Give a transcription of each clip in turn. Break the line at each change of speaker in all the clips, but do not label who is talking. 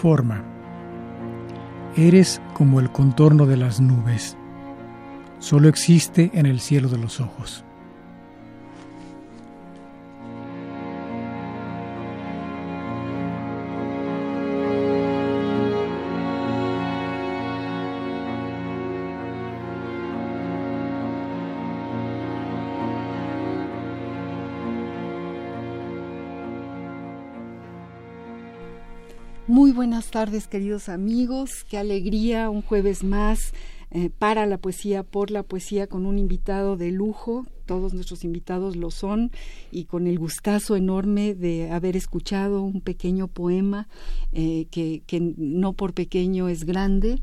Forma. Eres como el contorno de las nubes. Solo existe en el cielo de los ojos.
Buenas tardes, queridos amigos. Qué alegría un jueves más eh, para la poesía, por la poesía, con un invitado de lujo. Todos nuestros invitados lo son y con el gustazo enorme de haber escuchado un pequeño poema eh, que, que no por pequeño es grande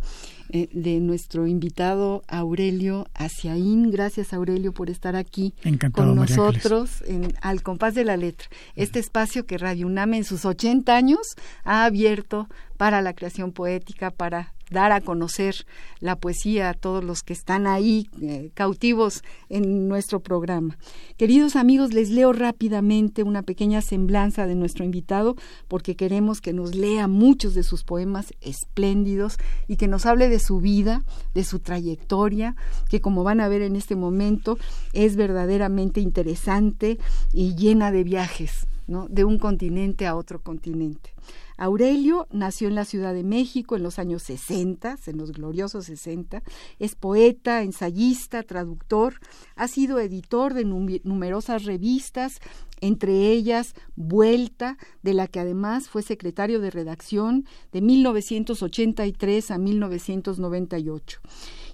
eh, de nuestro invitado Aurelio Aciaín. Gracias Aurelio por estar aquí con nosotros en Al compás de la letra. Este espacio que Radio UNAM en sus 80 años ha abierto para la creación poética, para dar a conocer la poesía a todos los que están ahí eh, cautivos en nuestro programa. Queridos amigos, les leo rápidamente una pequeña semblanza de nuestro invitado porque queremos que nos lea muchos de sus poemas espléndidos y que nos hable de su vida, de su trayectoria, que como van a ver en este momento es verdaderamente interesante y llena de viajes, ¿no? de un continente a otro continente. Aurelio nació en la Ciudad de México en los años 60, en los gloriosos 60. Es poeta, ensayista, traductor. Ha sido editor de numerosas revistas, entre ellas Vuelta, de la que además fue secretario de redacción de 1983 a 1998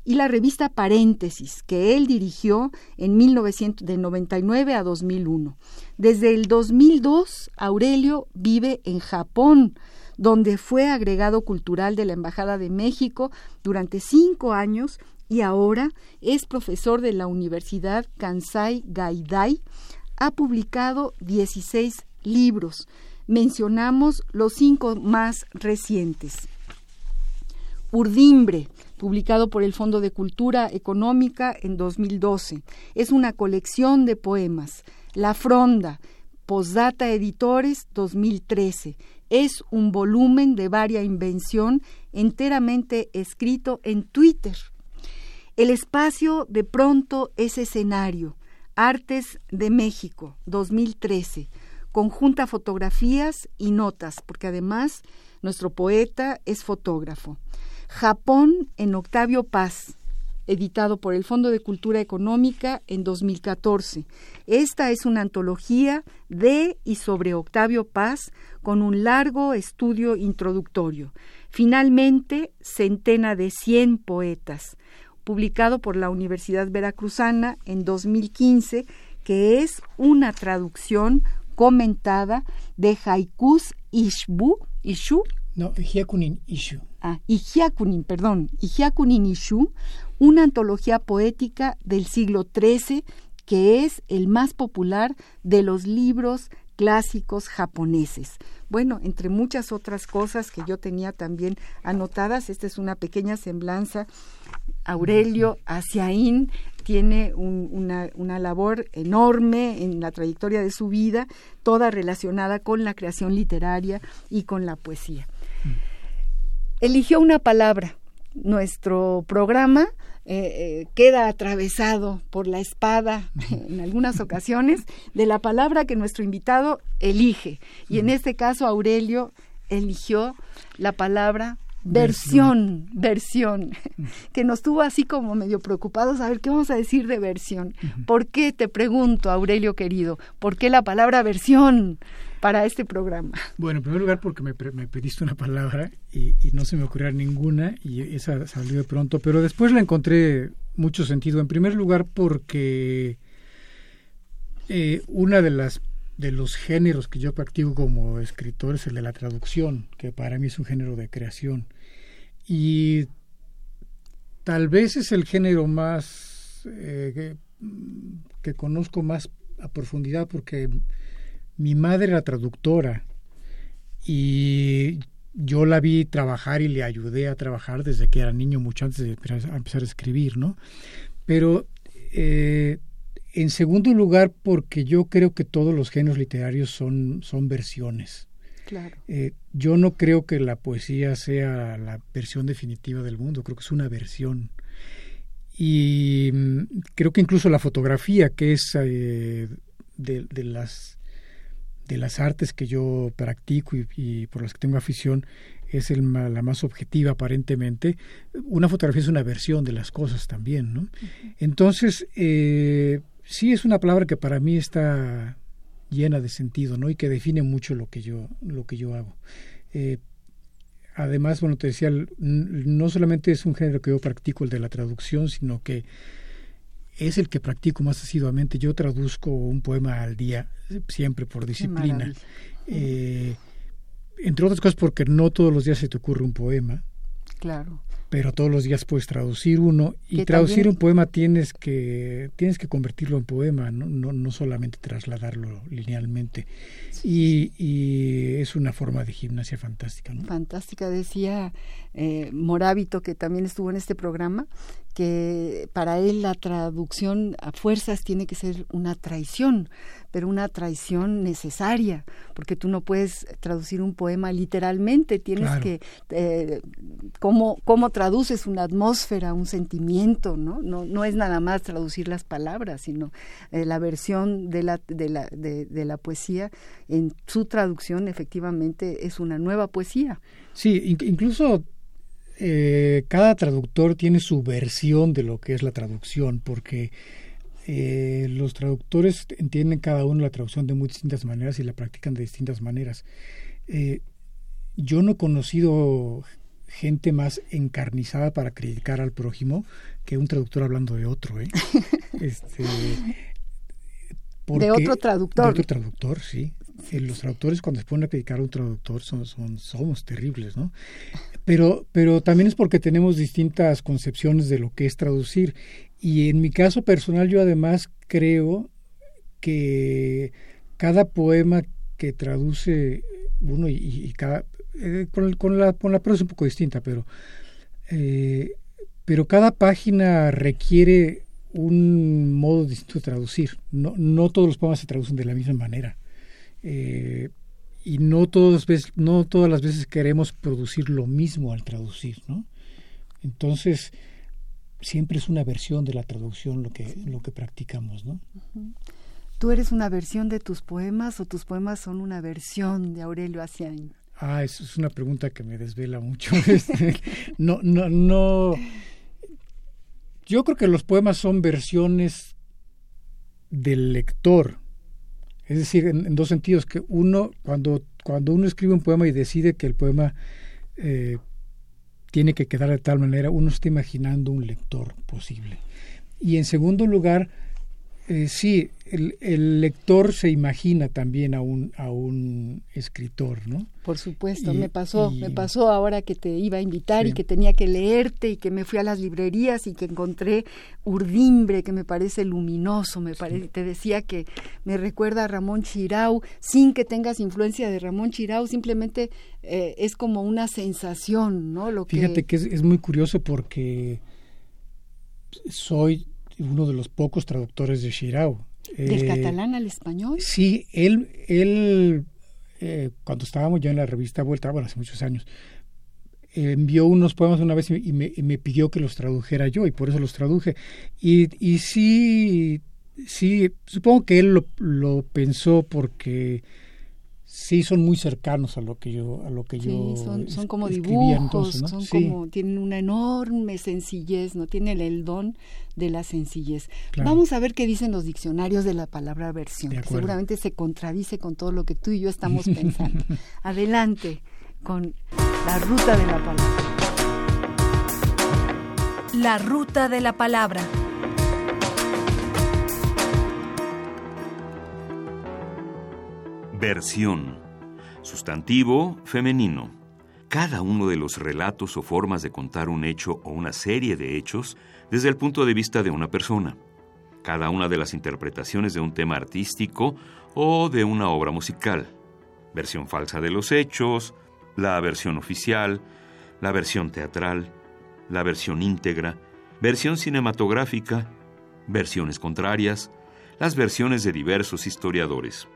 y la revista Paréntesis, que él dirigió en 1999 a 2001. Desde el 2002, Aurelio vive en Japón, donde fue agregado cultural de la Embajada de México durante cinco años y ahora es profesor de la Universidad Kansai Gaidai. Ha publicado 16 libros. Mencionamos los cinco más recientes. Urdimbre, publicado por el Fondo de Cultura Económica en 2012. Es una colección de poemas. La Fronda, Postdata Editores 2013. Es un volumen de varia invención enteramente escrito en Twitter. El espacio de pronto es escenario. Artes de México 2013. Conjunta fotografías y notas, porque además nuestro poeta es fotógrafo. Japón en Octavio Paz, editado por el Fondo de Cultura Económica en 2014. Esta es una antología de y sobre Octavio Paz con un largo estudio introductorio. Finalmente, Centena de Cien Poetas, publicado por la Universidad Veracruzana en 2015, que es una traducción comentada de haikus Ishbu, Ishu.
No, Hyakunin Ishu
ah, Ijiakunin, perdón, Ijiakunin Ishu, una antología poética del siglo XIII que es el más popular de los libros clásicos japoneses. Bueno, entre muchas otras cosas que yo tenía también anotadas, esta es una pequeña semblanza. Aurelio Asiaín tiene una, una, labor enorme en la trayectoria de su vida, toda relacionada con la creación literaria y con la poesía eligió una palabra. Nuestro programa eh, eh, queda atravesado por la espada en algunas ocasiones de la palabra que nuestro invitado elige. Y en este caso Aurelio eligió la palabra Versión, versión, que nos tuvo así como medio preocupados a ver qué vamos a decir de versión. ¿Por qué, te pregunto, Aurelio querido, por qué la palabra versión para este programa?
Bueno, en primer lugar porque me, pediste una palabra y, no se me ocurrió ninguna y esa salió de pronto, pero después la encontré mucho sentido. En primer lugar porque eh, una de las de los géneros que yo practico como escritor es el de la traducción, que para mí es un género de creación. Y tal vez es el género más eh, que, conozco más a profundidad porque mi madre era traductora y yo la vi trabajar y le ayudé a trabajar desde que era niño, mucho antes de empezar a escribir, ¿no? Pero eh, en segundo lugar, porque yo creo que todos los géneros literarios son, son versiones.
Claro.
Eh, yo no creo que la poesía sea la versión definitiva del mundo, creo que es una versión. Y mm, creo que incluso la fotografía, que es eh, de, las, de las artes que yo practico y, por las que tengo afición, es el, la más objetiva aparentemente. Una fotografía es una versión de las cosas también, ¿no? Entonces, eh, sí es una palabra que para mí está llena de sentido, ¿no? Y que define mucho lo que yo, lo que yo hago. Eh, además, bueno, te decía, no solamente es un género que yo practico, el de la traducción, sino que es el que practico más asiduamente. Yo traduzco un poema al día, siempre por disciplina. Eh, entre otras cosas porque no todos los días se te ocurre un poema.
Claro.
Pero todos los días puedes traducir uno y traducir un poema tienes que tienes que convertirlo en poema no no, no solamente trasladarlo linealmente. Y, y, es una forma de gimnasia fantástica ¿no?
fantástica. Decía eh, Morábito que también estuvo en este programa que para él la traducción a fuerzas tiene que ser una traición pero una traición necesaria, porque tú no puedes traducir un poema literalmente, tienes que, eh, ¿cómo, ¿cómo, traduces una atmósfera, un sentimiento? ¿no? No, no es nada más traducir las palabras, sino eh, la versión de la, de, la, de, la poesía en su traducción efectivamente es una nueva poesía.
Sí, incluso eh, cada traductor tiene su versión de lo que es la traducción, porque eh, los traductores entienden cada uno la traducción de muy distintas maneras y la practican de distintas maneras. Eh, yo no he conocido gente más encarnizada para criticar al prójimo que un traductor hablando de otro. ¿eh? Este,
de otro traductor.
De otro traductor, sí. los traductores cuando se ponen a criticar a un traductor son, son, somos terribles, ¿no? Pero, pero también es porque tenemos distintas concepciones de lo que es traducir y en mi caso personal yo además creo que cada poema que traduce uno y, cada eh, con, la con la prosa es un poco distinta pero eh, pero cada página requiere un modo distinto de traducir. No, no todos los poemas se traducen de la misma manera. Eh, y no veces no todas las veces queremos producir lo mismo al traducir no entonces siempre es una versión de la traducción lo que, lo que practicamos, ¿no?
¿Tú eres una versión de tus poemas o tus poemas son una versión de Aurelio Asiain?
Ah, eso es una pregunta que me desvela mucho. Este, no, no, no. Yo creo que los poemas son versiones del lector. Es decir, en, dos sentidos, que uno, cuando, cuando uno escribe un poema y decide que el poema eh, tiene que quedar de tal manera, uno está imaginando un lector posible. Y en segundo lugar, eh, sí, el, lector se imagina también a un, a un escritor, ¿no?
Por supuesto, me pasó, me pasó ahora que te iba a invitar y que tenía que leerte y que me fui a las librerías y que encontré Urdimbre, que me parece luminoso, me parece, te decía que me recuerda a Ramón Chirau, sin que tengas influencia de Ramón Chirau, simplemente eh, es como una sensación, ¿no? Lo
Fíjate que, es, muy curioso porque soy uno de los pocos traductores de Chirau.
¿Del eh, catalán al español?
Sí, él, él eh, cuando estábamos ya en la revista Vuelta, bueno, hace muchos años, envió unos poemas una vez y me, me, pidió que los tradujera yo y por eso los traduje. Y, y sí, sí, supongo que él lo, lo pensó porque Sí, son muy cercanos a lo que yo, a lo que
sí,
yo
son, son como dibujos, son como tienen una enorme sencillez, no tienen el don de la sencillez. Vamos a ver qué dicen los diccionarios de la palabra versión, que seguramente se contradice con todo lo que tú y yo estamos pensando. Adelante con la ruta de la palabra.
La ruta de la palabra.
Versión. Sustantivo femenino. Cada uno de los relatos o formas de contar un hecho o una serie de hechos desde el punto de vista de una persona. Cada una de las interpretaciones de un tema artístico o de una obra musical. Versión falsa de los hechos, la versión oficial, la versión teatral, la versión íntegra, versión cinematográfica, versiones contrarias, las versiones de diversos historiadores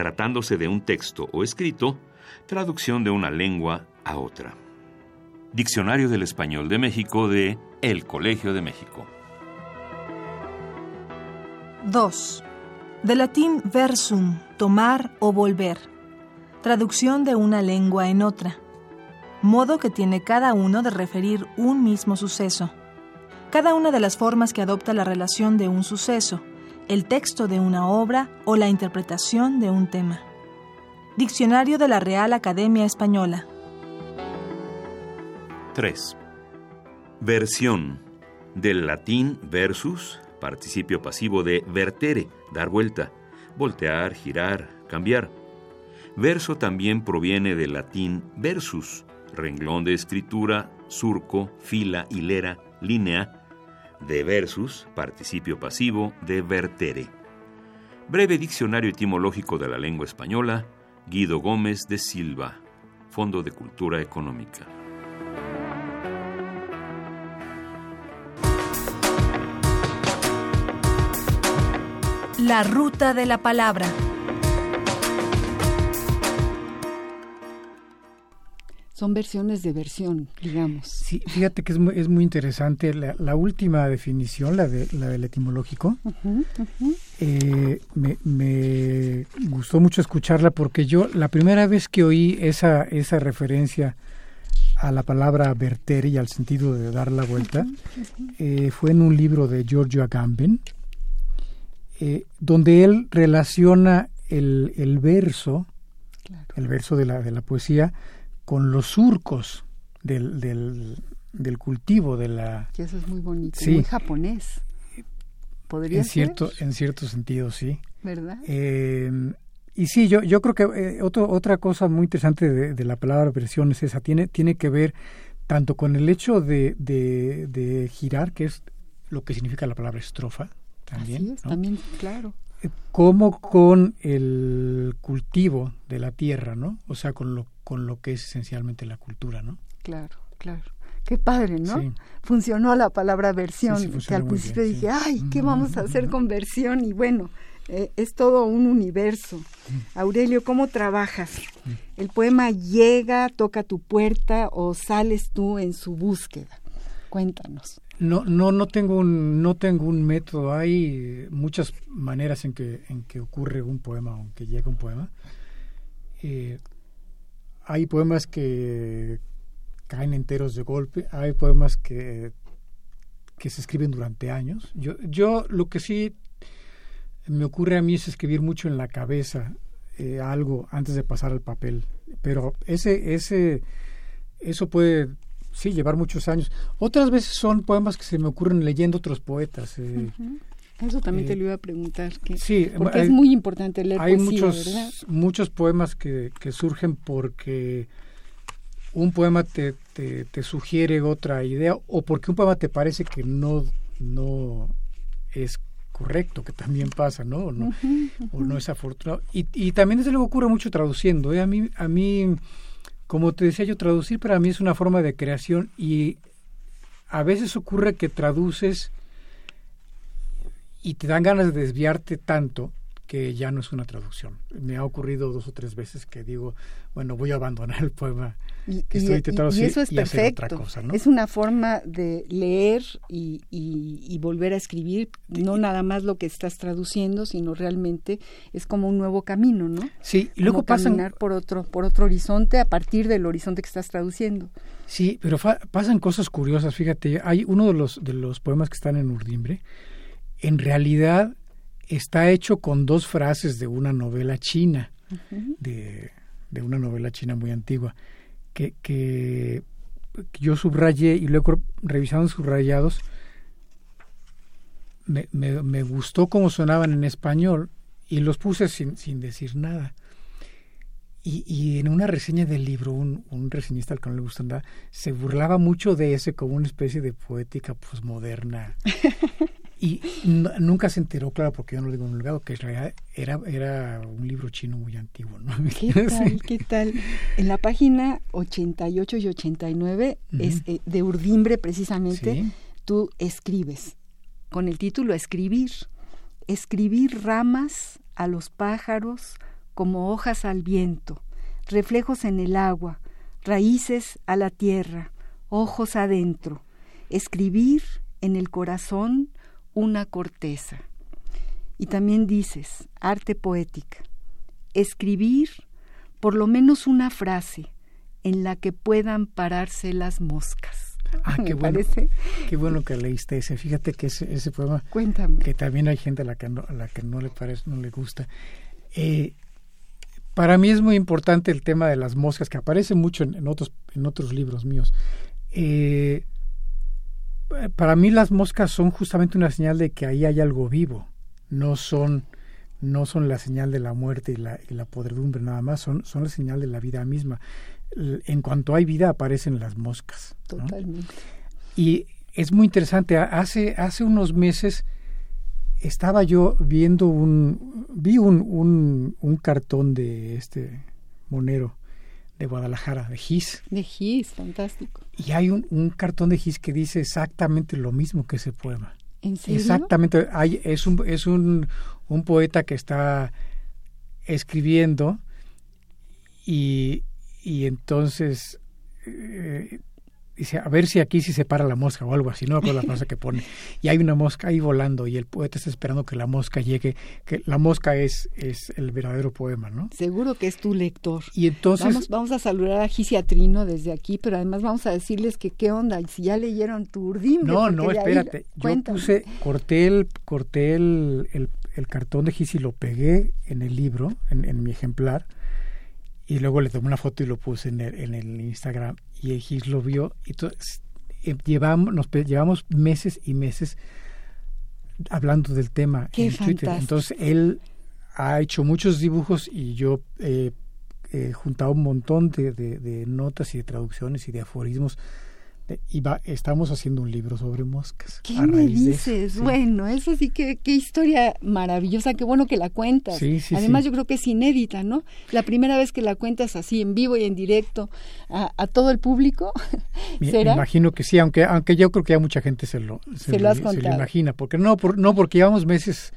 tratándose de un texto o escrito, traducción de una lengua a otra. Diccionario del Español de México de El Colegio de México.
2. De latín versum, tomar o volver. Traducción de una lengua en otra. Modo que tiene cada uno de referir un mismo suceso. Cada una de las formas que adopta la relación de un suceso, el texto de una obra o la interpretación de un tema. Diccionario de la Real Academia Española.
3. Versión. Del latín versus, participio pasivo de vertere, dar vuelta, voltear, girar, cambiar. Verso también proviene del latín versus, renglón de escritura, surco, fila, hilera, línea, de versus, participio pasivo, de vertere. Breve diccionario etimológico de la lengua española, Guido Gómez de Silva, Fondo de Cultura Económica.
La ruta de la palabra.
Son versiones de versión, digamos.
Sí, fíjate que es muy, es muy interesante la, última definición, la, de, la del etimológico. Eh, me, me, gustó mucho escucharla porque yo la primera vez que oí esa, esa referencia a la palabra verter y al sentido de dar la vuelta eh, fue en un libro de Giorgio Agamben, eh, donde él relaciona el, el verso, el verso de la, de la poesía, con los surcos del, del, cultivo de la...
Que eso es muy bonito, muy japonés. ¿Podría
en cierto, En cierto sentido, sí.
¿Verdad?
Eh, y sí, yo, yo creo que eh, otra cosa muy interesante de, la palabra versión es esa, tiene, tiene que ver tanto con el hecho de, de, girar, que es lo que significa la palabra estrofa, también.
también, claro.
Eh, como con el cultivo de la tierra, ¿no? O sea, con lo con lo que es esencialmente la cultura, ¿no?
Claro, claro. Qué padre, ¿no? Funcionó la palabra versión, que al principio dije, ay, ¿qué vamos a hacer con versión? Y bueno, eh, es todo un universo. Aurelio, ¿cómo trabajas? ¿El poema llega, toca tu puerta o sales tú en su búsqueda? Cuéntanos.
No, no, no tengo un, no tengo un método. Hay muchas maneras en que, en que ocurre un poema o en que llega un poema. Eh, hay poemas que caen enteros de golpe, hay poemas que, que se escriben durante años. Yo, yo lo que sí me ocurre a mí es escribir mucho en la cabeza eh, algo antes de pasar al papel, pero ese, ese, eso puede sí llevar muchos años. Otras veces son poemas que se me ocurren leyendo otros poetas. Eh,
eso también te eh, lo iba a preguntar, que, sí, porque es muy importante leer
hay
poesía,
muchos,
¿verdad?
muchos poemas que, que surgen porque un poema te, te, sugiere otra idea o porque un poema te parece que no, no es correcto, que también pasa, ¿no? O no, O no es afortunado. Y, y también desde luego ocurre mucho traduciendo. ¿eh? A, mí, a mí, como te decía yo, traducir para mí es una forma de creación y a veces ocurre que traduces y te dan ganas de desviarte tanto que ya no es una traducción. Me ha ocurrido dos o tres veces que digo, bueno, voy a abandonar el poema
y,
que estoy intentando
y, eso es perfecto.
otra cosa, ¿no?
Es una forma de leer y, y, volver a escribir, no nada más lo que estás traduciendo, sino realmente es como un nuevo camino, ¿no?
Sí, y luego
como
pasan
caminar por otro por otro horizonte a partir del horizonte que estás traduciendo.
Sí, pero pasan cosas curiosas, fíjate, hay uno de los de los poemas que están en Urdimbre, en realidad está hecho con dos frases de una novela china, de, de, una novela china muy antigua, que, que yo subrayé y luego revisando subrayados, me, me, me, gustó cómo sonaban en español y los puse sin, sin decir nada. Y, y, en una reseña del libro, un, un reseñista al que no le gusta nada, se burlaba mucho de ese como una especie de poética posmoderna Y nunca se enteró, claro, porque yo no lo digo en el legado, que era, era un libro chino muy antiguo. ¿no?
¿Qué tal? ¿Qué tal? En la página 88 y 89 es, eh, de Urdimbre, precisamente, tú escribes, con el título Escribir. Escribir ramas a los pájaros como hojas al viento, reflejos en el agua, raíces a la tierra, ojos adentro. Escribir en el corazón una corteza. Y también dices, arte poética, escribir por lo menos una frase en la que puedan pararse las moscas.
Ah, qué bueno, qué bueno que leíste ese. Fíjate que ese, ese poema,
Cuéntame.
que también hay gente a la que no, a la que no le parece, no le gusta. Eh, para mí es muy importante el tema de las moscas, que aparece mucho en, otros, en otros libros míos. Eh, para mí las moscas son justamente una señal de que ahí hay algo vivo, no son no son la señal de la muerte y la, y la podredumbre nada más, son, son la señal de la vida misma. En cuanto hay vida aparecen las moscas.
Totalmente.
Y es muy interesante, hace, hace unos meses estaba yo viendo un, vi un, un, un cartón de este monero de Guadalajara, de Gis.
De Gis, fantástico.
Y hay un, un, cartón de Gis que dice exactamente lo mismo que ese poema.
¿En serio?
Exactamente. Hay, es un, es un, un poeta que está escribiendo y, y entonces eh, dice, a ver si aquí sí se para la mosca o algo así, no con la frase que pone. Y hay una mosca ahí volando y el poeta está esperando que la mosca llegue, que la mosca es, es el verdadero poema, ¿no?
Seguro que es tu lector.
Y entonces...
Vamos, vamos a saludar a Gisiatrino desde aquí, pero además vamos a decirles que qué onda, si ya leyeron tu urdimbre.
No, no, espérate. Yo puse, corté el, corté el, el, el cartón de Gis y lo pegué en el libro, en, en mi ejemplar, y luego le tomé una foto y lo puse en el, en el Instagram y el Gis lo vio y entonces, eh, llevamos, nos llevamos meses y meses hablando del tema
Qué
en Twitter. Entonces él ha hecho muchos dibujos y yo he juntado un montón de, de, de, notas y de traducciones y de aforismos y va, estamos haciendo un libro sobre moscas.
¿Qué me dices? Bueno, eso sí que qué historia maravillosa, qué bueno que la cuentas.
Sí, sí,
Además yo creo que es inédita, ¿no? La primera vez que la cuentas así en vivo y en directo a, a todo el público.
Me, ¿será? me, imagino que sí, aunque aunque yo creo que ya mucha gente se lo
se, se lo, has
se lo imagina, porque no por, no porque llevamos meses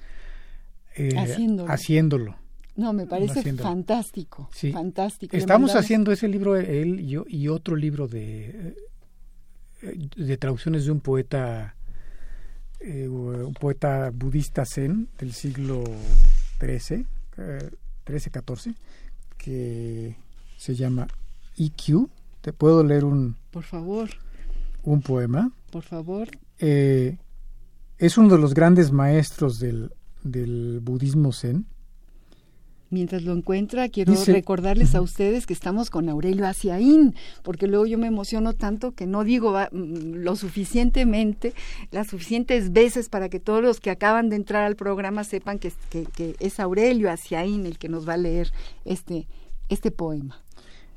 eh,
haciéndolo.
haciéndolo.
No, me parece haciéndolo. fantástico,
sí.
fantástico.
Estamos haciendo ese libro él y yo y otro libro de de traducciones de un poeta eh, un poeta budista zen del siglo XIII, eh, 13, 14, que se llama EQ. Te puedo leer un
por favor
un poema.
Por favor.
Eh, es uno de los grandes maestros del, del budismo zen
mientras lo encuentra, quiero Dice, recordarles a ustedes que estamos con Aurelio Aciaín, porque luego yo me emociono tanto que no digo mm, lo suficientemente, las suficientes veces para que todos los que acaban de entrar al programa sepan que, que, que es Aurelio Aciaín el que nos va a leer este, este poema.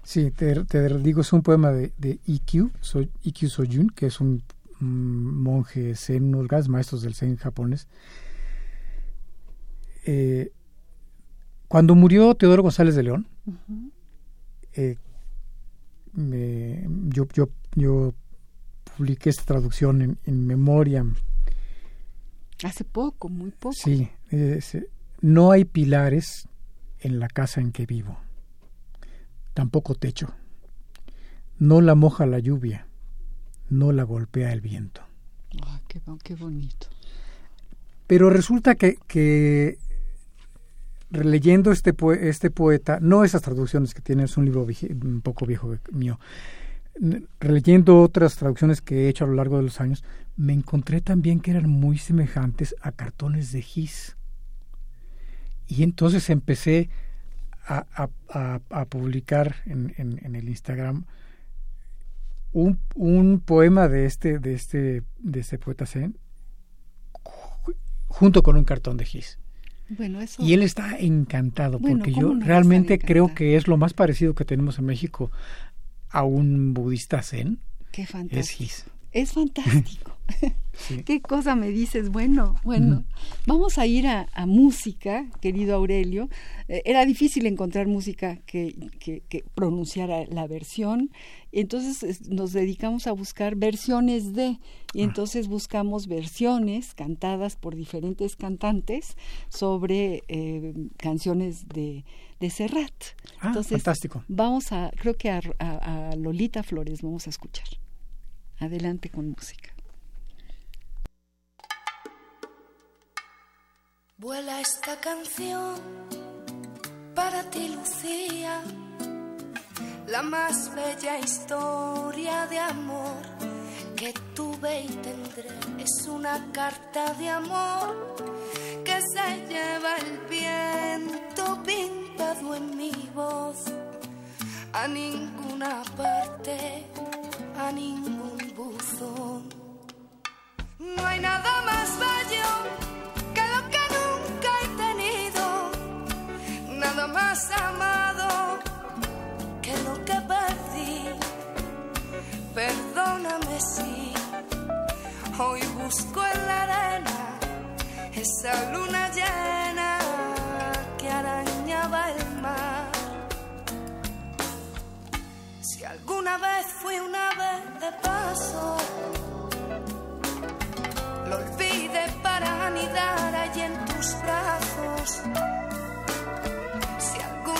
Sí, te, te, digo, es un poema de, de Ikkyu, so, Ikkyu Soyun, que es un mm, monje zen, uno de los maestros del zen japonés. Eh, cuando murió Teodoro González de León, uh -huh. eh, me, yo, yo, yo publiqué esta traducción en, en memoria.
Hace poco, muy poco.
Sí, eh, no hay pilares en la casa en que vivo, tampoco techo. No la moja la lluvia, no la golpea el viento.
qué, bonito.
Pero resulta que, que releyendo este, este poeta, no esas traducciones que tiene, es un libro un poco viejo mío, releyendo otras traducciones que he hecho a lo largo de los años, me encontré también que eran muy semejantes a cartones de Gis. Y entonces empecé a, publicar en, en, el Instagram un, un, poema de este, de este, de este poeta Zen junto con un cartón de Gis.
Bueno, eso...
Y él está encantado, porque yo realmente creo que es lo más parecido que tenemos en México a un budista zen.
Qué fantástico. Es fantástico. ¿Qué cosa me dices? Bueno, bueno, vamos a ir a, música, querido Aurelio. Eh, era difícil encontrar música que, que, pronunciara la versión, entonces nos dedicamos a buscar versiones de, y ah. entonces buscamos versiones cantadas por diferentes cantantes sobre eh, canciones de, de Serrat.
Ah, fantástico.
Vamos a, creo que a Lolita Flores vamos a escuchar. Adelante con música.
Vuela esta canción para ti, Lucía, la más bella historia de amor que tuve y tendré. Es una carta de amor que se lleva el viento pintado en mi voz. A ninguna parte, a ningún buzón. No hay nada más bello amado que lo que perdí. Perdóname si hoy busco en la arena esa luna llena que arañaba el mar. Si alguna vez fui una vez de paso, lo olvidé para anidar allí en tus brazos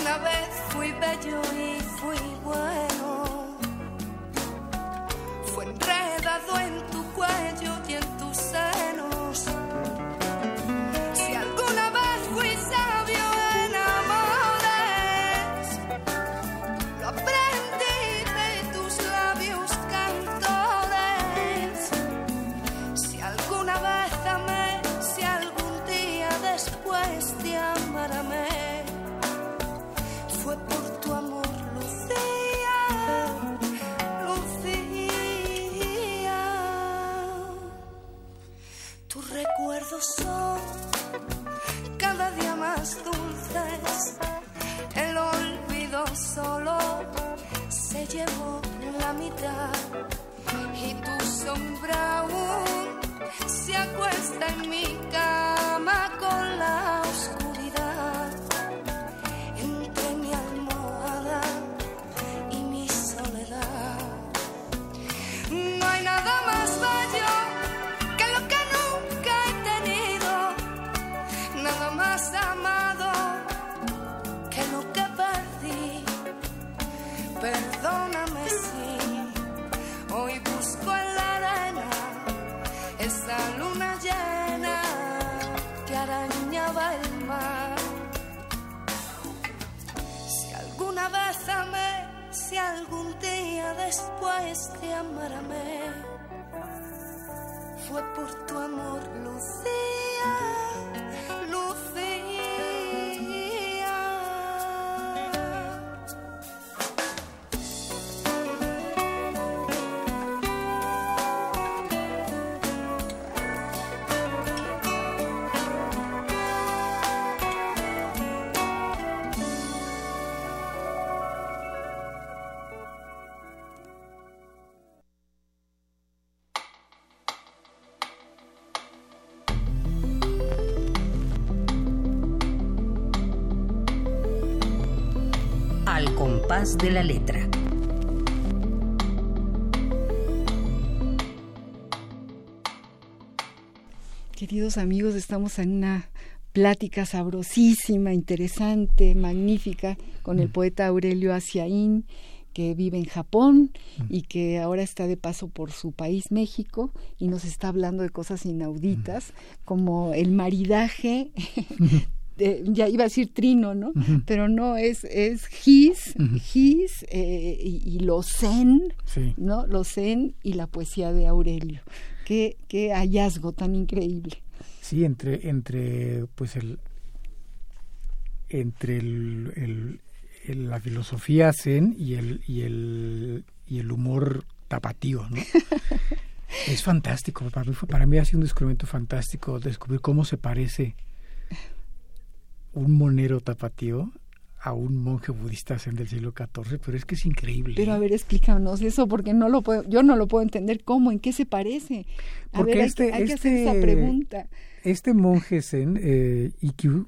una vez fui bello y fui bueno. Fue enredado en se llevó la mitad y tu sombra aún se acuesta en mi cama después te amaré, fue por tu amor, Lucía.
De la letra.
Queridos amigos, estamos en una plática sabrosísima, interesante, magnífica con el poeta Aurelio Asiaín que vive en Japón y que ahora está de paso por su país México y nos está hablando de cosas inauditas como el maridaje ya iba a decir trino, ¿no? Pero no, es, es his, his eh, y, lo zen, ¿no? Lo zen y la poesía de Aurelio. Qué, qué hallazgo tan increíble.
Sí, entre, entre pues el entre el, la filosofía zen y el, y el, y el humor tapatío, ¿no? es fantástico, para mí, para mí ha sido un descubrimiento fantástico descubrir cómo se parece un monero tapatío a un monje budista zen del siglo XIV, pero es que es increíble.
Pero a ver, explícanos eso, porque no lo puedo, yo no lo puedo entender cómo, en qué se parece. A porque ver, este, hay, que, hacer esa este pregunta.
Este monje zen, eh, Ikkyu,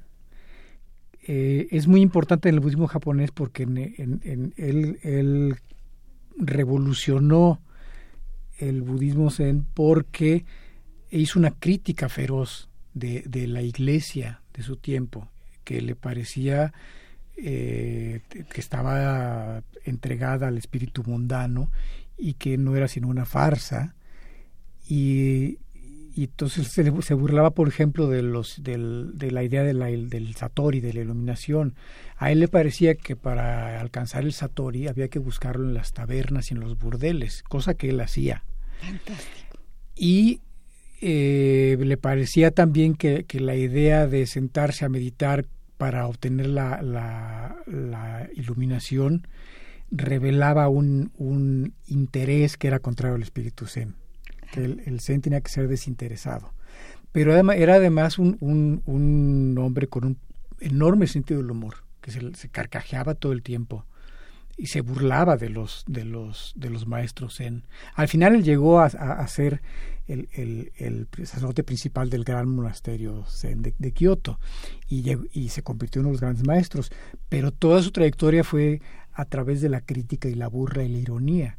eh, es muy importante en el budismo japonés porque en, él, revolucionó el budismo zen porque hizo una crítica feroz de, la iglesia de su tiempo, que le parecía eh, que estaba entregada al espíritu mundano y que no era sino una farsa. Y, y entonces se, burlaba, por ejemplo, de, los, del, de la idea de la, del satori, de la iluminación. A él le parecía que para alcanzar el satori había que buscarlo en las tabernas y en los burdeles, cosa que él hacía.
Fantástico.
Y eh, le parecía también que, que, la idea de sentarse a meditar para obtener la, la, iluminación revelaba un, interés que era contrario al espíritu zen que el, Zen tenía que ser desinteresado. Pero además, era además un, hombre con un enorme sentido del humor, que se, carcajeaba todo el tiempo y se burlaba de los maestros zen. Al final él llegó a, ser el, el, sacerdote principal del gran monasterio zen de, Kioto y, y, se convirtió en uno de los grandes maestros. Pero toda su trayectoria fue a través de la crítica y la burla y la ironía.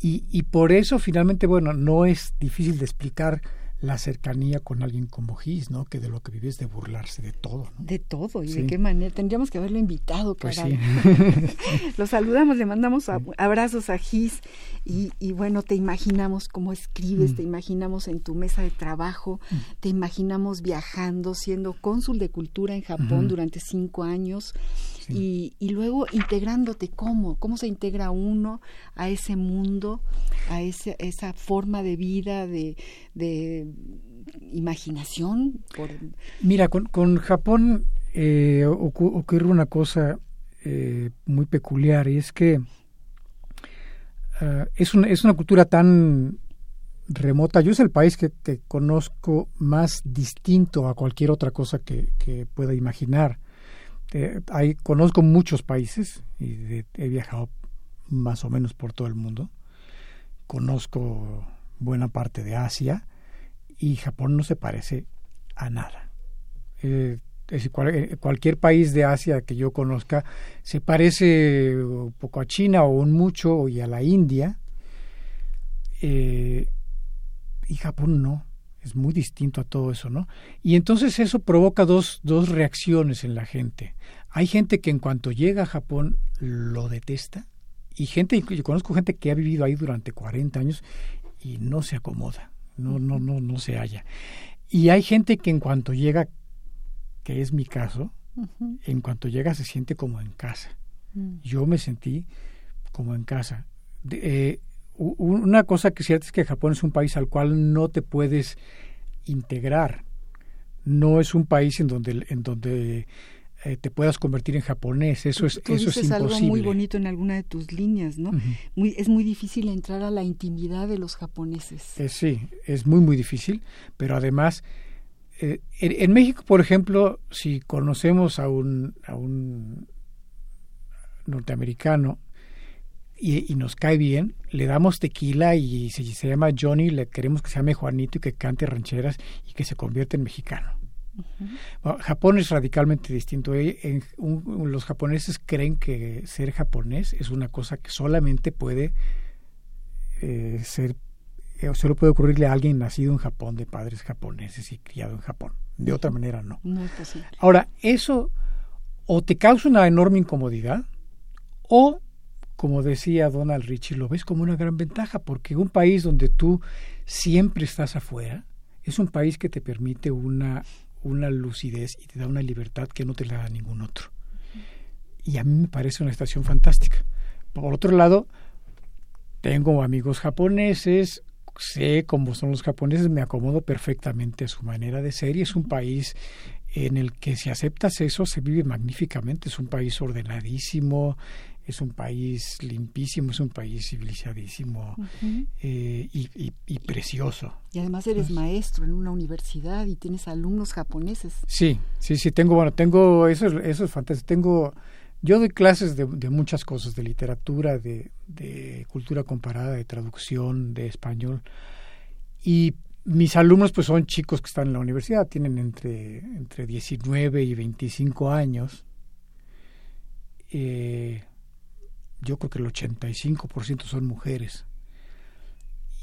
Y, y por eso finalmente, bueno, no es difícil de explicar la cercanía con alguien como Gis, ¿no? Que de lo que vive es de burlarse de todo, ¿no?
De todo, y de qué manera. Tendríamos que haberlo invitado, pues caray. lo saludamos, le mandamos abrazos a Gis y, y, bueno, te imaginamos cómo escribes, mm. te imaginamos en tu mesa de trabajo, mm. te imaginamos viajando, siendo cónsul de cultura en Japón durante cinco años y, y luego integrándote, ¿cómo? ¿Cómo se integra uno a ese mundo, a ese, esa forma de vida, de imaginación?
Mira, con, Japón eh, ocurre una cosa eh, muy peculiar y es que uh, es, una, es una cultura tan remota. Yo es el país que, que conozco más distinto a cualquier otra cosa que, pueda imaginar. Eh, conozco muchos países y he viajado más o menos por todo el mundo. Conozco buena parte de Asia y Japón no se parece a nada. Eh, es eh, cualquier país de Asia que yo conozca se parece un poco a China o un mucho y a la India eh, y Japón no es muy distinto a todo eso, ¿no? Y entonces eso provoca dos, dos reacciones en la gente. Hay gente que en cuanto llega a Japón lo detesta y gente, yo conozco gente que ha vivido ahí durante 40 años y no se acomoda no, no, no, no se halla. Y hay gente que en cuanto llega, que es mi caso, en cuanto llega se siente como en casa. Mm. Yo me sentí como en casa. Eh, una cosa que es cierta es que Japón es un país al cual no te puedes integrar. No es un país en donde, en donde eh, te puedas convertir en japonés. Eso es, eso es imposible. algo
muy bonito en alguna de tus líneas, ¿no? muy, es muy difícil entrar a la intimidad de los japoneses.
Eh, sí, es muy, muy difícil, pero además, eh, en, México, por ejemplo, si conocemos a un, a un norteamericano y, nos cae bien, le damos tequila y si se llama Johnny, le queremos que se llame Juanito y que cante rancheras y que se convierta en mexicano. Japón es radicalmente distinto. Eh, los japoneses creen que ser japonés es una cosa que solamente puede eh, ser eh, solo puede ocurrirle a alguien nacido en Japón, de padres japoneses y criado en Japón. De otra manera, no.
No es posible.
Ahora, eso o te causa una enorme incomodidad o, como decía Donald Richie, lo ves como una gran ventaja, porque un país donde tú siempre estás afuera es un país que te permite una, una lucidez y te da una libertad que no te la da ningún otro. Y a mí me parece una estación fantástica. Por otro lado, tengo amigos japoneses, sé cómo son los japoneses, me acomodo perfectamente a su manera de ser y es un país en el que si aceptas eso se vive magníficamente, es un país ordenadísimo, es un país limpísimo, es un país civilizadísimo eh, y, y, precioso.
Y además eres maestro en una universidad y tienes alumnos japoneses.
Sí, sí, sí, tengo, bueno, tengo, eso, eso es fantástico, tengo yo doy clases de, muchas cosas, de literatura, de, cultura comparada, de traducción, de español. Y mis alumnos pues son chicos que están en la universidad, tienen entre, entre 19 y 25 años. Eh, yo creo que el 85% son mujeres.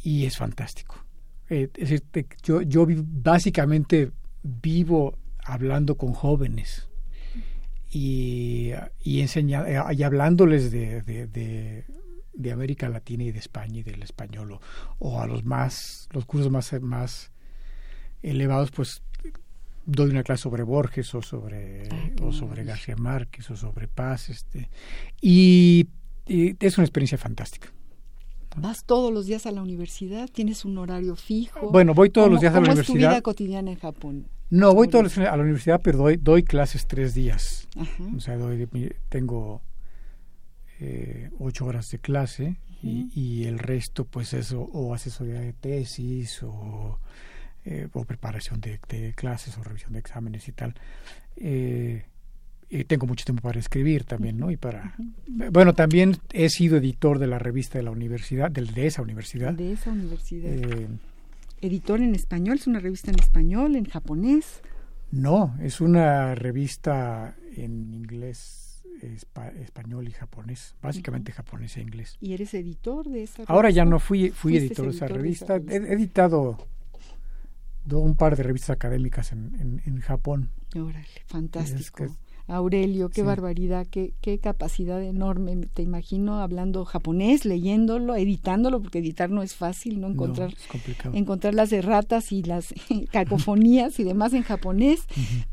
Y es fantástico. Eh, es decir, yo, yo básicamente vivo hablando con jóvenes y, y, eh, y hablándoles de, de, de, América Latina y de España y del español o, a los más los cursos más más elevados pues doy una clase sobre Borges o sobre o sobre García Márquez o sobre Paz este y, es una experiencia fantástica
¿Vas todos los días a la universidad? ¿Tienes un horario fijo?
Bueno, voy todos los días a la universidad.
¿Cómo es tu vida cotidiana en Japón?
No, voy todos los días a la universidad, pero doy, doy clases tres días. O sea, doy, tengo eh, ocho horas de clase y, el resto, pues, eso, o asesoría de tesis o, eh, o preparación de, clases o revisión de exámenes y tal. Eh, tengo mucho tiempo para escribir también, ¿no? Y para bueno, también he sido editor de la revista de la universidad, de, de esa universidad.
De esa universidad. Eh, editor en español, es una revista en español, en japonés.
No, es una revista en inglés, español y japonés, básicamente japonés e inglés.
¿Y eres editor de esa revista?
Ahora ya no fui, fui editor, de esa revista. He editado un par de revistas académicas en, en, Japón.
Órale, fantástico. Aurelio, qué barbaridad, qué, qué capacidad enorme. Te imagino hablando japonés, leyéndolo, editándolo, porque editar no es fácil, ¿no? Encontrar, encontrar las erratas y las cacofonías y demás en japonés.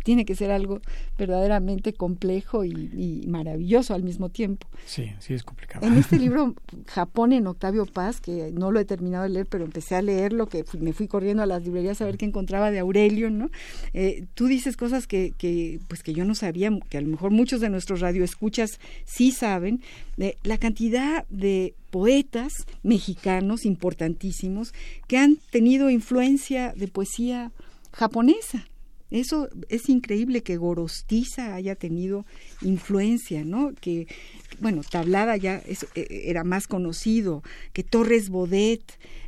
Tiene que ser algo verdaderamente complejo y, maravilloso al mismo tiempo.
Sí, sí es complicado.
En este libro, Japón en Octavio Paz, que no lo he terminado de leer, pero empecé a leerlo, que me fui corriendo a las librerías a ver qué encontraba de Aurelio, ¿no? Eh, tú dices cosas que, que, pues que yo no sabía que a lo mejor muchos de nuestros radioescuchas sí saben, de la cantidad de poetas mexicanos importantísimos que han tenido influencia de poesía japonesa. Eso es increíble que Gorostiza haya tenido influencia, ¿no? Que, bueno, Tablada ya e, era más conocido, que Torres Bodet,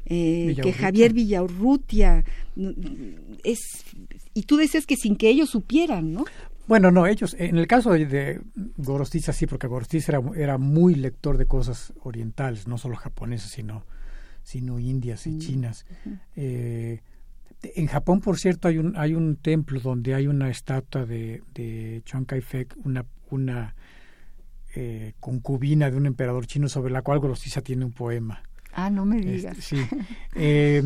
eh, que Javier Villaurrutia, es, y tú decías que sin que ellos supieran, ¿no?
Bueno, no, ellos, en el caso de, Gorostiza sí, porque Gorostiza era, era, muy lector de cosas orientales, no solo japonesas, sino, sino indias y mm, chinas. Eh, en Japón, por cierto, hay un, hay un templo donde hay una estatua de, de Chiang Kai-shek, una, una eh, concubina de un emperador chino sobre la cual Gorostiza tiene un poema.
Ah, no me este, digas.
sí. Eh,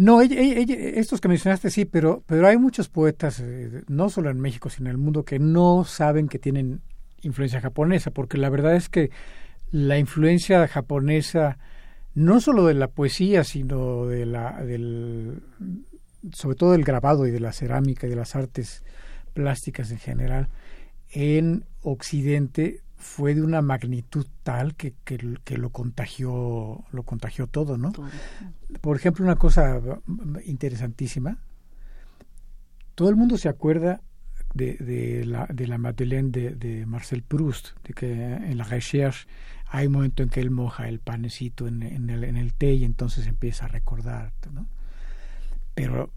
no, estos que mencionaste sí, pero, pero hay muchos poetas, eh, no solo en México, sino en el mundo, que no saben que tienen influencia japonesa, porque la verdad es que la influencia japonesa, no solo de la poesía, sino de la, del, sobre todo del grabado y de la cerámica y de las artes plásticas en general, en Occidente fue de una magnitud tal que, que, lo contagió lo contagió todo no por ejemplo una cosa interesantísima. Todo el mundo se acuerda de, de la de la Madeleine de, de, Marcel Proust de que en la recherche hay un momento en que él moja el panecito en, en, el, en el té y entonces empieza a recordar ¿no? pero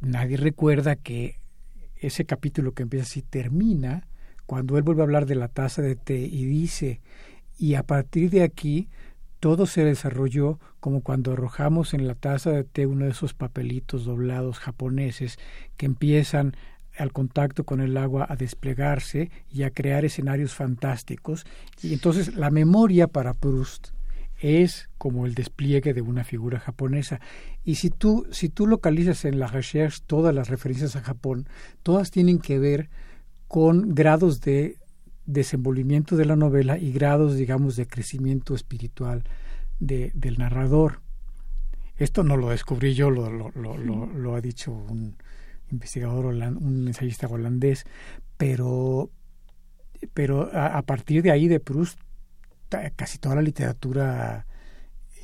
nadie recuerda que ese capítulo que empieza así termina cuando él vuelve a hablar de la taza de té y dice, y a partir de aquí todo se desarrolló como cuando arrojamos en la taza de té uno de esos papelitos doblados japoneses que empiezan al contacto con el agua a desplegarse y a crear escenarios fantásticos. Y entonces la memoria para Proust es como el despliegue de una figura japonesa. Y si tú, si tú localizas en la recherche todas las referencias a Japón, todas tienen que ver con grados de desenvolvimiento de la novela y grados, digamos, de crecimiento espiritual de, del narrador. Esto no lo descubrí yo, lo, lo, lo, lo ha dicho un investigador, un ensayista holandés, pero, pero a, partir de ahí de Proust, casi toda la literatura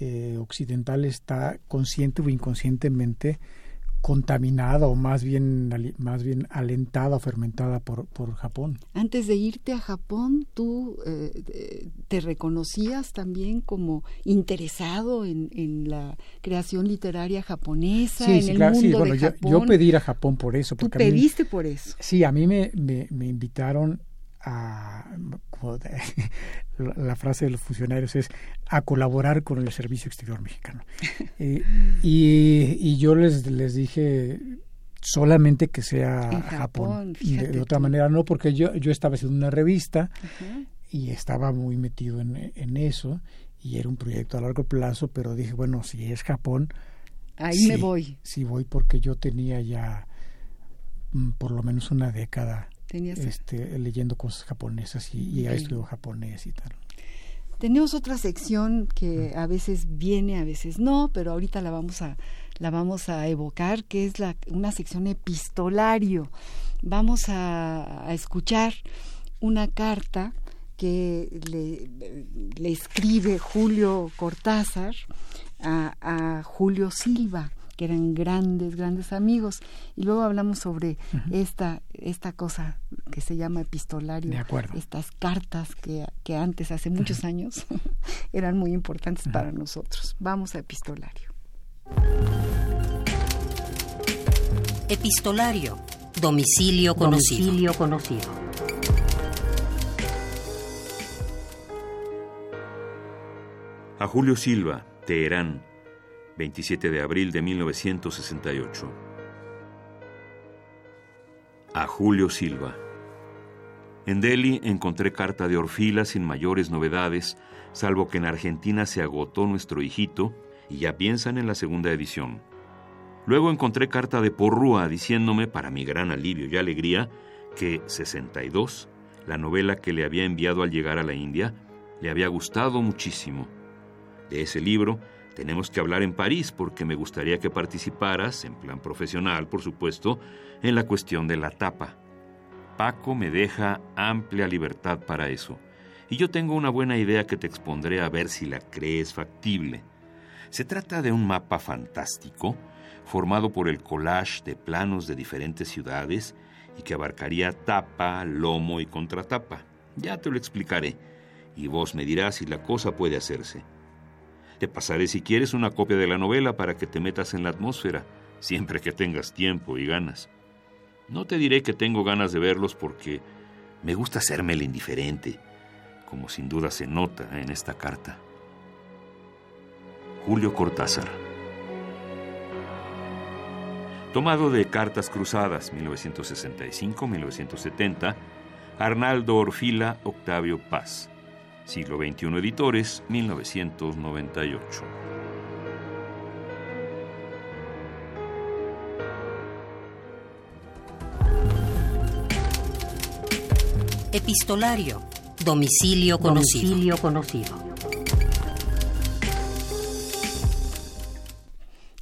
eh, occidental está consciente o inconscientemente contaminada o más bien, más bien alentada o fermentada por, por Japón.
Antes de irte a Japón, ¿tú eh, te reconocías también como interesado en, en la creación literaria japonesa, en el mundo de
yo,
Japón?
Yo, pedí ir a Japón por eso.
¿Tú pediste por eso?
Sí, a mí me, me, me invitaron a, la frase de los funcionarios es a colaborar con el Servicio Exterior Mexicano. y, y, yo les, les dije solamente que sea Japón. De, otra manera no, porque yo, yo estaba haciendo una revista y estaba muy metido en, en, eso y era un proyecto a largo plazo, pero dije, bueno, si es Japón...
Ahí me voy.
Sí voy porque yo tenía ya mm, por lo menos una década este, leyendo cosas japonesas y, y estudio japonés y tal.
Tenemos otra sección que a veces viene, a veces no, pero ahorita la vamos a, la vamos a evocar, que es la, una sección epistolario. Vamos a, escuchar una carta que le, le, escribe Julio Cortázar a, a Julio Silva que eran grandes, grandes amigos. Y luego hablamos sobre esta, esta cosa que se llama epistolario.
De acuerdo.
Estas cartas que, que antes, hace muchos años, eran muy importantes para nosotros. Vamos a epistolario.
Epistolario. Domicilio conocido. Domicilio conocido.
A Julio Silva, Teherán, 27 de abril de 1968. A Julio Silva. En Delhi encontré carta de Orfila sin mayores novedades, salvo que en Argentina se agotó nuestro hijito y ya piensan en la segunda edición. Luego encontré carta de Porrúa diciéndome, para mi gran alivio y alegría, que 62, la novela que le había enviado al llegar a la India, le había gustado muchísimo. De ese libro tenemos que hablar en París porque me gustaría que participaras, en plan profesional, por supuesto, en la cuestión de la tapa. Paco me deja amplia libertad para eso. Y yo tengo una buena idea que te expondré a ver si la crees factible. Se trata de un mapa fantástico, formado por el collage de planos de diferentes ciudades y que abarcaría tapa, lomo y contratapa. Ya te lo explicaré, y vos me dirás si la cosa puede hacerse. Te pasaré si quieres una copia de la novela para que te metas en la atmósfera, siempre que tengas tiempo y ganas. No te diré que tengo ganas de verlos porque me gusta hacerme el indiferente, como sin duda se nota en esta carta. Julio Cortázar. Tomado de Cartas Cruzadas, 1965-1970, Arnaldo Orfila, Octavio Paz. Siglo XXI Editores, 1998.
Epistolario. Domicilio conocido. Domicilio conocido.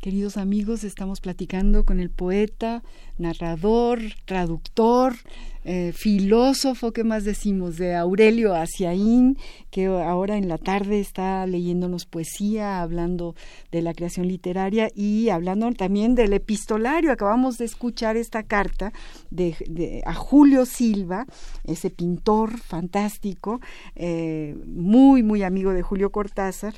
Queridos amigos, estamos platicando con el poeta, narrador, traductor, eh, filósofo, ¿qué más decimos? De Aurelio Aciaín, que ahora en la tarde está leyéndonos poesía, hablando de la creación literaria y hablando también del epistolario. Acabamos de escuchar esta carta de, a Julio Silva, ese pintor fantástico, eh, muy, muy amigo de Julio Cortázar,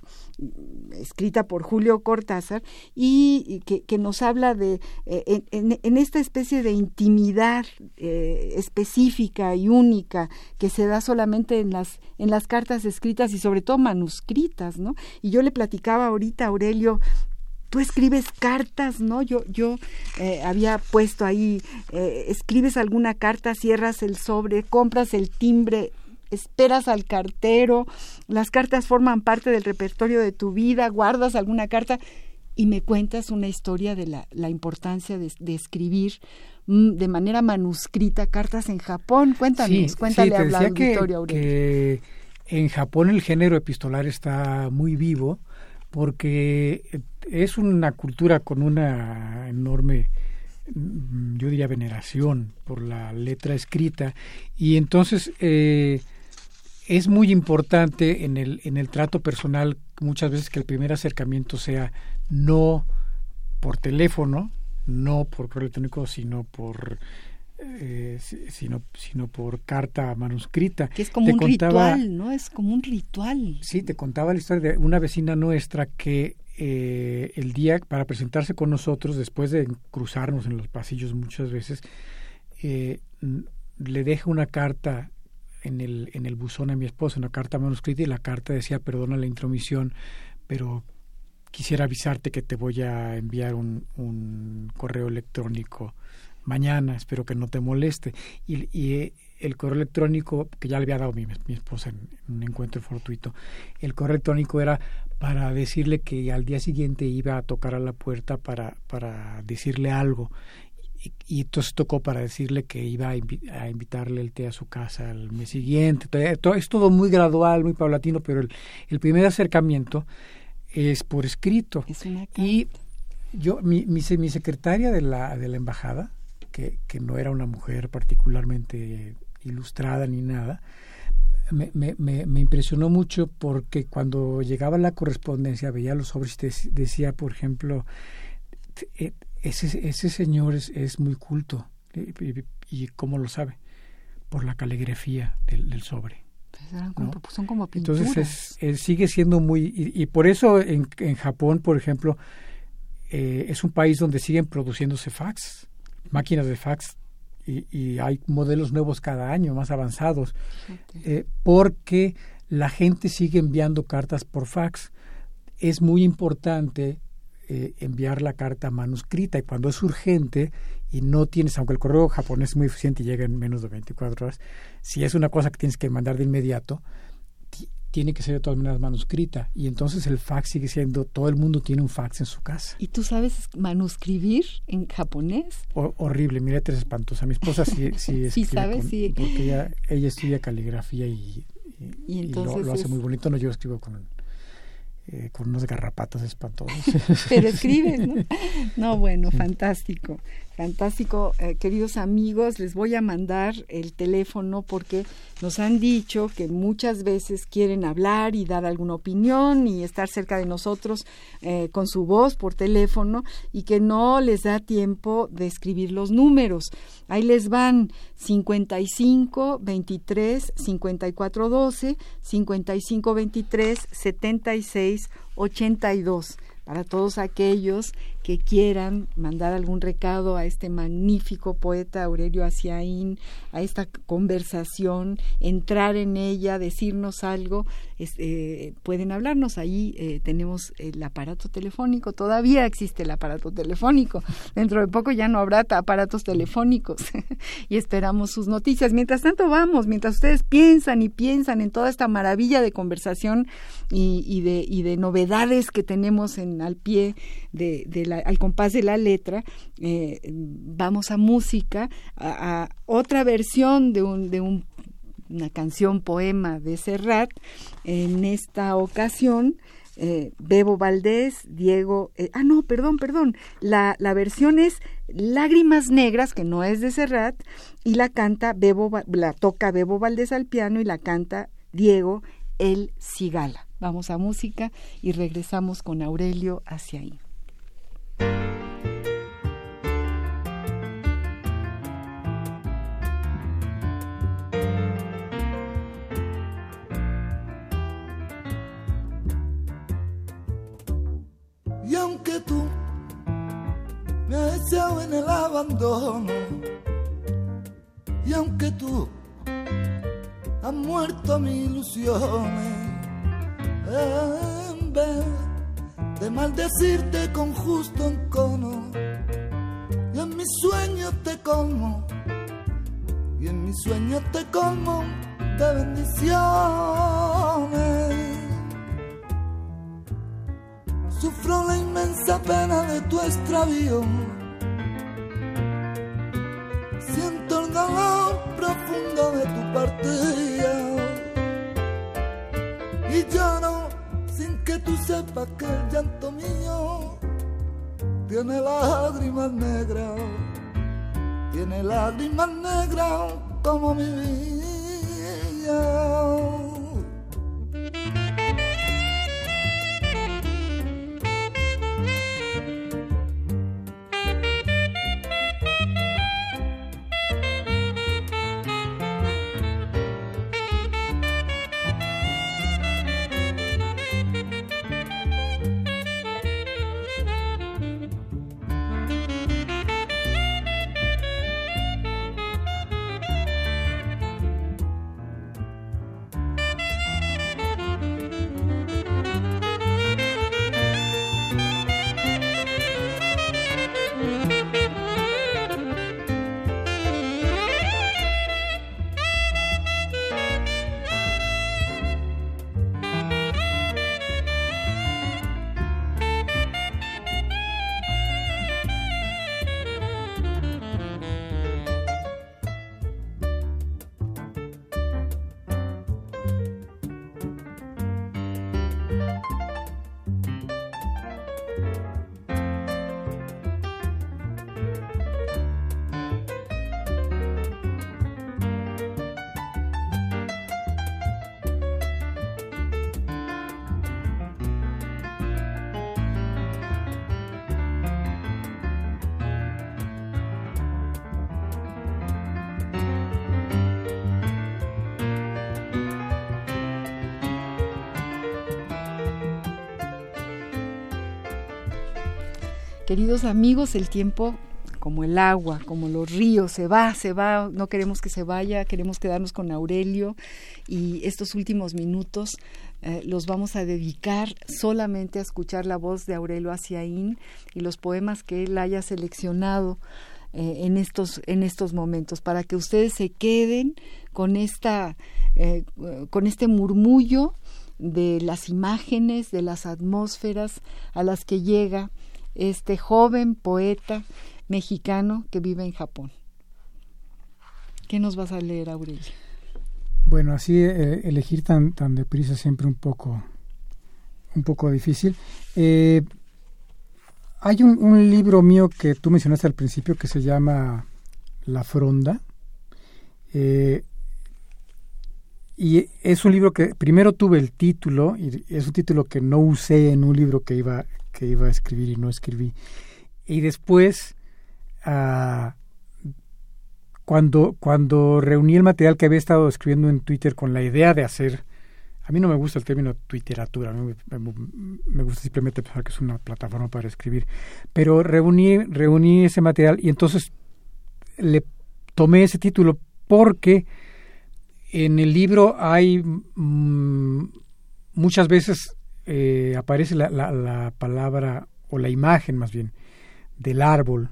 escrita por Julio Cortázar, y que, nos habla de, eh, en, en, este especie de intimidad eh, específica y única que se da solamente en las, en las cartas escritas y sobre todo manuscritas, ¿no? Y yo le platicaba ahorita Aurelio tú escribes cartas, ¿no? Yo, yo eh, había puesto ahí, eh, escribes alguna carta, cierras el sobre, compras el timbre, esperas al cartero, las cartas forman parte del repertorio de tu vida, guardas alguna carta y me cuentas una historia de la, la importancia de, escribir mm, de manera manuscrita cartas en Japón. Cuéntanos, cuéntale a la auditorio,
que, que en Japón el género epistolar está muy vivo porque es una cultura con una enorme mm, yo diría veneración por la letra escrita y entonces eh, es muy importante en el, en el trato personal muchas veces que el primer acercamiento sea no por teléfono, no por correo electrónico, sino por eh, sino, sino por carta manuscrita.
Que es como un ritual, ¿no? Es como un ritual.
Sí, te contaba la historia de una vecina nuestra que eh, el día para presentarse con nosotros, después de cruzarnos en los pasillos muchas veces, eh, le deja una carta en el, en el buzón a mi esposa, una carta manuscrita, y la carta decía, perdona la intromisión, pero quisiera avisarte que te voy a enviar un, un correo electrónico mañana, espero que no te moleste. Y, y el correo electrónico, que ya le había dado mi, mi esposa en, un encuentro fortuito, el correo electrónico era para decirle que al día siguiente iba a tocar a la puerta para, para decirle algo y, entonces tocó para decirle que iba a, invitarle el té a su casa al mes siguiente. es todo muy gradual, muy paulatino, pero el, primer acercamiento es por escrito. y yo, mi, mi, mi, secretaria de la, de la embajada, que, que no era una mujer particularmente ilustrada ni nada, me, me, me, impresionó mucho porque cuando llegaba la correspondencia veía los sobres y decía, por ejemplo, eh, ese, ese señor es, es muy culto. Y, cómo lo sabe? Por la caligrafía del, sobre.
Pues son como pinturas.
Entonces es, sigue siendo muy... Y, por eso en, en, Japón, por ejemplo, eh, es un país donde siguen produciéndose fax, máquinas de fax, y, y hay modelos nuevos cada año, más avanzados, eh, porque la gente sigue enviando cartas por fax. Es muy importante eh, enviar la carta manuscrita y cuando es urgente y no tienes, aunque el correo japonés es muy eficiente y llega en menos de 24 horas, si es una cosa que tienes que mandar de inmediato, tiene que ser de todas maneras manuscrita y entonces el fax sigue siendo, todo el mundo tiene un fax en su casa.
¿Y tú sabes manuscribir en japonés?
horrible, mi letra es espantosa. Mi esposa sí, sí, sí sabe, sí. porque ella, ella estudia caligrafía y, y, lo, hace muy bonito. No, yo escribo con eh, con unos garrapatos espantosos.
Pero escriben, ¿no? No, bueno, fantástico. Fantástico, eh, queridos amigos, les voy a mandar el teléfono porque nos han dicho que muchas veces quieren hablar y dar alguna opinión y estar cerca de nosotros eh, con su voz por teléfono y que no les da tiempo de escribir los números. Ahí les van 55 23 54 12, 55 23 76 82 para todos aquellos que quieran mandar algún recado a este magnífico poeta Aurelio Asiaín, a esta conversación, entrar en ella, decirnos algo, eh, pueden hablarnos. Ahí eh, tenemos el aparato telefónico, todavía existe el aparato telefónico. Dentro de poco ya no habrá aparatos telefónicos y esperamos sus noticias. Mientras tanto, vamos, mientras ustedes piensan y piensan en toda esta maravilla de conversación y, de, de novedades que tenemos en, al pie de, la, al compás de la letra, eh, vamos a música, a, otra versión de un, de un una canción poema de Serrat. En esta ocasión, eh, Bebo Valdés, Diego, eh, ah no, perdón, perdón, la, la, versión es Lágrimas Negras, que no es de Serrat, y la canta Bebo, la toca Bebo Valdés al piano y la canta Diego El Cigala. Vamos a música y regresamos con Aurelio hacia ahí.
Y aunque tú me me ha deseado en el abandono. Y aunque tú has muerto mis ilusiones, en vez de maldecirte con justo encono, y en mis sueños te como, y en mis sueños te como de bendiciones. Sufro la inmensa pena de tu extravío. Siento el dolor profundo de tu partida. Sepas que el llanto mío tiene lágrimas negras. Tiene lágrimas negras como mi vida.
Queridos amigos, el tiempo como el agua, como los ríos, se va, se va, no queremos que se vaya, queremos quedarnos con Aurelio y estos últimos minutos eh, los vamos a dedicar solamente a escuchar la voz de Aurelio Aciaín y los poemas que él haya seleccionado eh, en, estos, en estos momentos, para que ustedes se queden con, esta, eh, con este murmullo de las imágenes, de las atmósferas a las que llega este joven poeta mexicano que vive en Japón. ¿Qué nos vas a leer, Aurelio?
Bueno, así eh, elegir tan, tan deprisa siempre un poco, un poco difícil. Eh, hay un, libro mío que tú mencionaste al principio que se llama La Fronda. Eh, y es un libro que primero tuve el título, y es un título que no usé en un libro que iba, que iba a escribir y no escribí. Y después, ah, cuando, cuando reuní el material que había estado escribiendo en Twitter con la idea de hacer, a mí no me gusta el término twitteratura, me, me, gusta simplemente pensar que es una plataforma para escribir, pero reuní, reuní ese material y entonces le tomé ese título porque en el libro hay mm, muchas veces eh, aparece la, la, palabra o la imagen más bien del árbol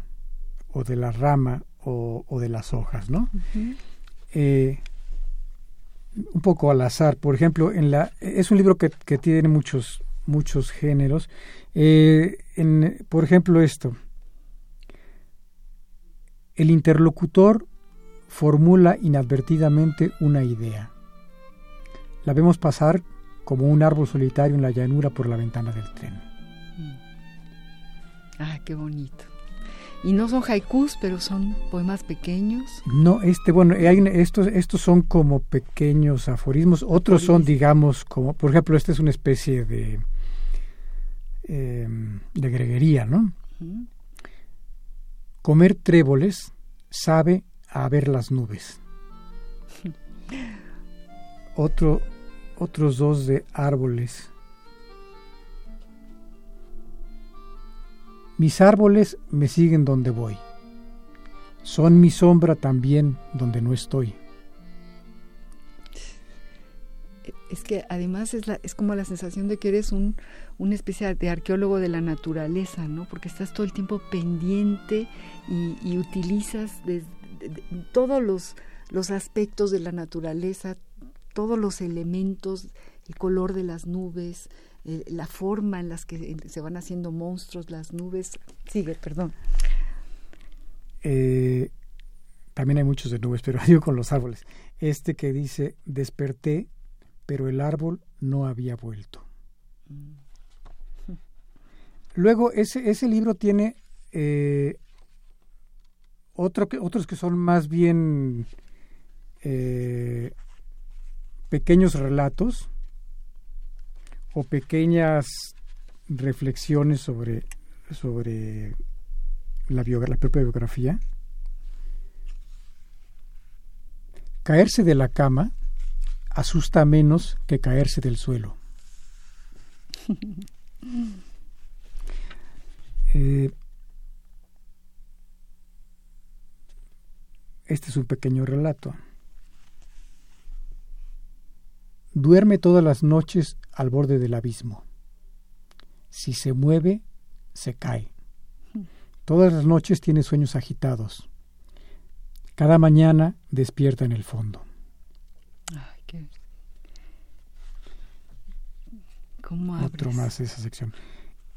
o de la rama o, de las hojas, ¿no? Eh, un poco al azar, por ejemplo, en la es un libro que, que tiene muchos muchos géneros. Eh, en, por ejemplo, esto. El interlocutor formula inadvertidamente una idea. La vemos pasar como un árbol solitario en la llanura por la ventana del tren. Mm.
Ah, qué bonito. Y no son haikus, pero son poemas pequeños.
No, este, bueno, hay, estos, estos son como pequeños aforismos. Otros son, digamos, como, por ejemplo, esta es una especie de, em, de greguería, ¿no? Comer tréboles sabe a ver las nubes. Otro, otros dos de árboles. Mis árboles me siguen donde voy. Son mi sombra también donde no estoy.
Es que además es, la, es como la sensación de que eres un, una especie de arqueólogo de la naturaleza, ¿no? Porque estás todo el tiempo pendiente y, utilizas todos los, los aspectos de la naturaleza, todos los elementos, el color de las nubes, la forma en las que se van haciendo monstruos, las nubes. Sigue, perdón.
Eh, también hay muchos de nubes, pero digo con los árboles. Este que dice, desperté, pero el árbol no había vuelto. Mm. Luego, ese, ese libro tiene eh, otro que, otros que son más bien eh, pequeños relatos o pequeñas reflexiones sobre, sobre la, propia biografía. Caerse de la cama asusta menos que caerse del suelo. Eh, este es un pequeño relato. Duerme todas las noches al borde del abismo. Si se mueve, se cae. Todas las noches tiene sueños agitados. Cada mañana despierta en el fondo. Otro más esa sección.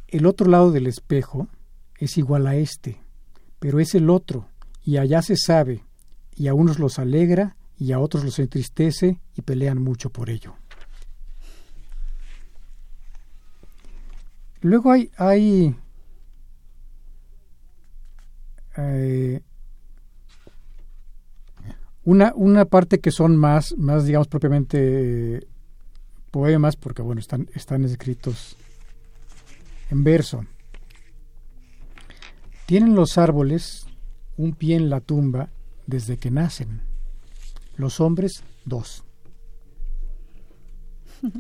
El otro lado del espejo es igual a este, pero es el otro, y allá se sabe, y a unos los alegra y a otros los entristece y pelean mucho por ello. Luego hay, hay eh, una, una, parte que son más, más digamos, propiamente eh, poemas, porque bueno, están, están escritos en verso. Tienen los árboles un pie en la tumba desde que nacen los hombres dos.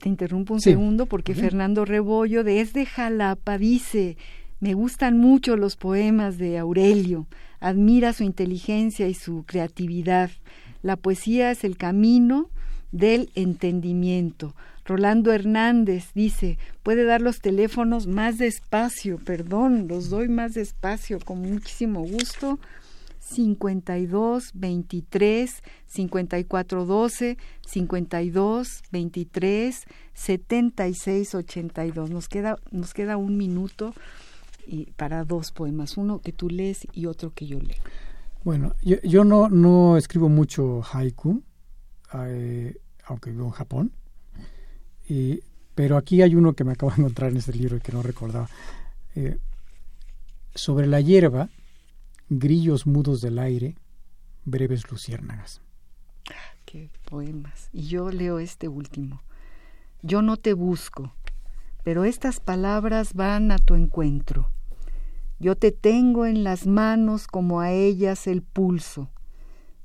Te interrumpo un segundo porque Fernando Rebollo desde Jalapa dice, me gustan mucho los poemas de Aurelio, admira su inteligencia y su creatividad. La poesía es el camino del entendimiento. Rolando Hernández dice, puede dar los teléfonos más despacio, perdón, los doy más despacio, con muchísimo gusto. 52 23 54 12 52 23 76 82 nos queda nos queda un minuto y para dos poemas uno que tú lees y otro que yo leo.
Bueno yo, yo no no escribo mucho haiku eh, aunque vivo en Japón y, pero aquí hay uno que me acabo de encontrar en este libro y que no recordaba. Eh, sobre la hierba Grillos mudos del aire, breves luciérnagas.
Qué poemas. Y yo leo este último. Yo no te busco, pero estas palabras van a tu encuentro. Yo te tengo en las manos como a ellas el pulso.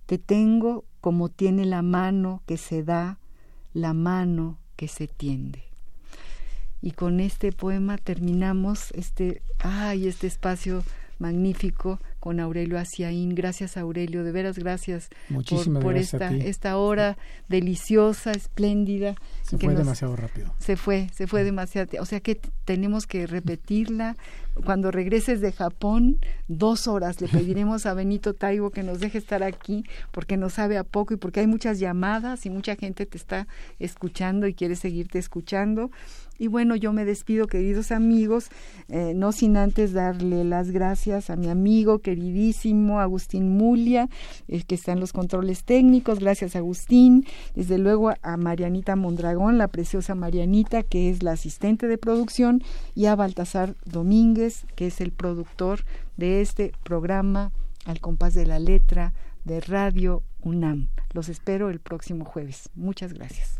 Te tengo como tiene la mano que se da, la mano que se tiende. Y con este poema terminamos este, ay, este espacio magnífico con Aurelio Aciaín. Gracias, Aurelio, de veras gracias por, esta, esta hora deliciosa, espléndida.
Se fue demasiado rápido.
Se fue, se fue demasiado. O sea que tenemos que repetirla. Cuando regreses de Japón, dos horas le pediremos a Benito Taibo que nos deje estar aquí porque nos sabe a poco y porque hay muchas llamadas y mucha gente te está escuchando y quiere seguirte escuchando. Y bueno, yo me despido, queridos amigos, eh, no sin antes darle las gracias a mi amigo queridísimo Agustín Mulia, el que está en los controles técnicos. Gracias, Agustín. Desde luego a Marianita Mondragón, la preciosa Marianita, que es la asistente de producción, y a Baltasar Domínguez, que es el productor de este programa Al compás de la letra de Radio UNAM. Los espero el próximo jueves. Muchas gracias.